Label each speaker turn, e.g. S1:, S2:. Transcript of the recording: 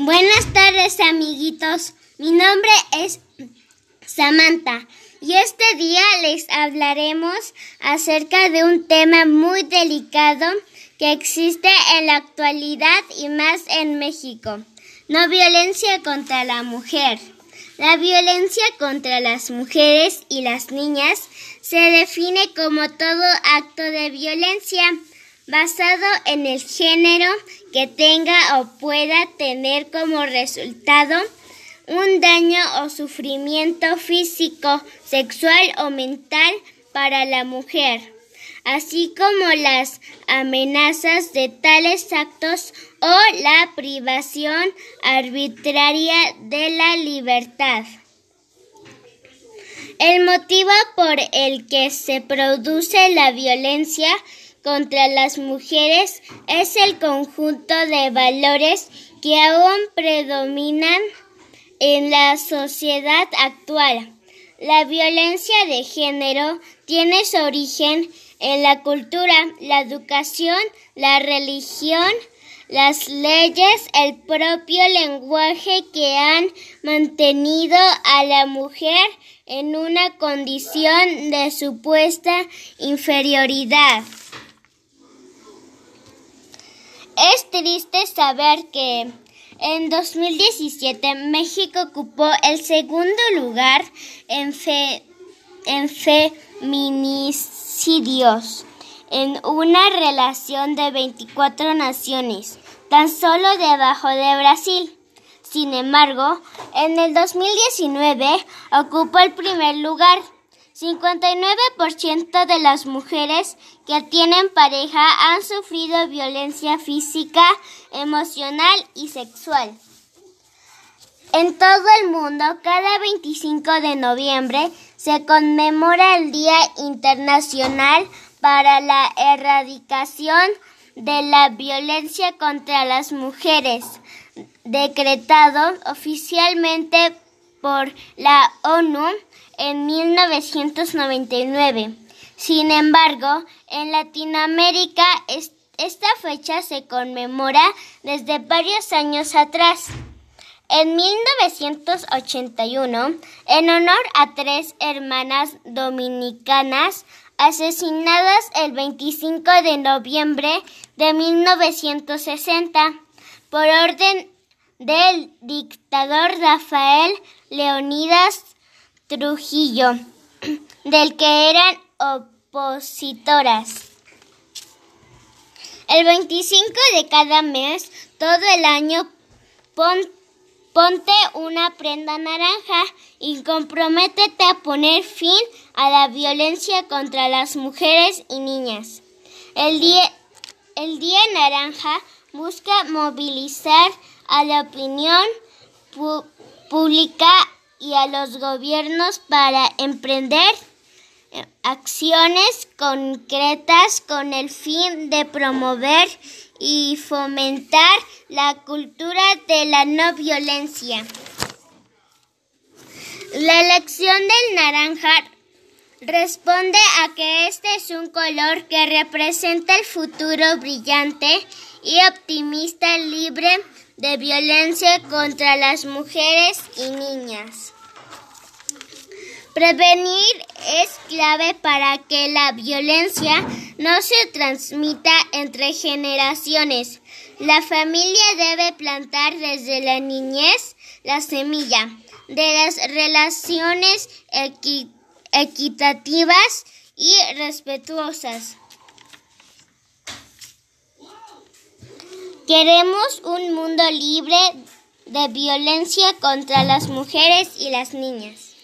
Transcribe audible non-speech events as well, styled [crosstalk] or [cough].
S1: Buenas tardes, amiguitos. Mi nombre es Samantha y este día les hablaremos acerca de un tema muy delicado que existe en la actualidad y más en México. No violencia contra la mujer. La violencia contra las mujeres y las niñas se define como todo acto de violencia basado en el género que tenga o pueda tener como resultado un daño o sufrimiento físico, sexual o mental para la mujer, así como las amenazas de tales actos o la privación arbitraria de la libertad. El motivo por el que se produce la violencia contra las mujeres es el conjunto de valores que aún predominan en la sociedad actual. La violencia de género tiene su origen en la cultura, la educación, la religión, las leyes, el propio lenguaje que han mantenido a la mujer en una condición de supuesta inferioridad. Es triste saber que en 2017 México ocupó el segundo lugar en, en feminicidios en una relación de 24 naciones, tan solo debajo de Brasil. Sin embargo, en el 2019 ocupó el primer lugar 59% de las mujeres que tienen pareja han sufrido violencia física, emocional y sexual. En todo el mundo, cada 25 de noviembre se conmemora el Día Internacional para la Erradicación de la Violencia contra las Mujeres, decretado oficialmente por la ONU en 1999. Sin embargo, en Latinoamérica esta fecha se conmemora desde varios años atrás. En 1981, en honor a tres hermanas dominicanas asesinadas el 25 de noviembre de 1960 por orden del dictador Rafael Leonidas Trujillo, [clears throat] del que eran opositoras. El 25 de cada mes, todo el año, ponte una prenda naranja y comprométete a poner fin a la violencia contra las mujeres y niñas. El día, el día naranja busca movilizar a la opinión pública y a los gobiernos para emprender eh, acciones concretas con el fin de promover y fomentar la cultura de la no violencia. La elección del naranja responde a que este es un color que representa el futuro brillante y optimista libre de violencia contra las mujeres y niñas. Prevenir es clave para que la violencia no se transmita entre generaciones. La familia debe plantar desde la niñez la semilla de las relaciones equitativas y respetuosas. Queremos un mundo libre de violencia contra las mujeres y las niñas.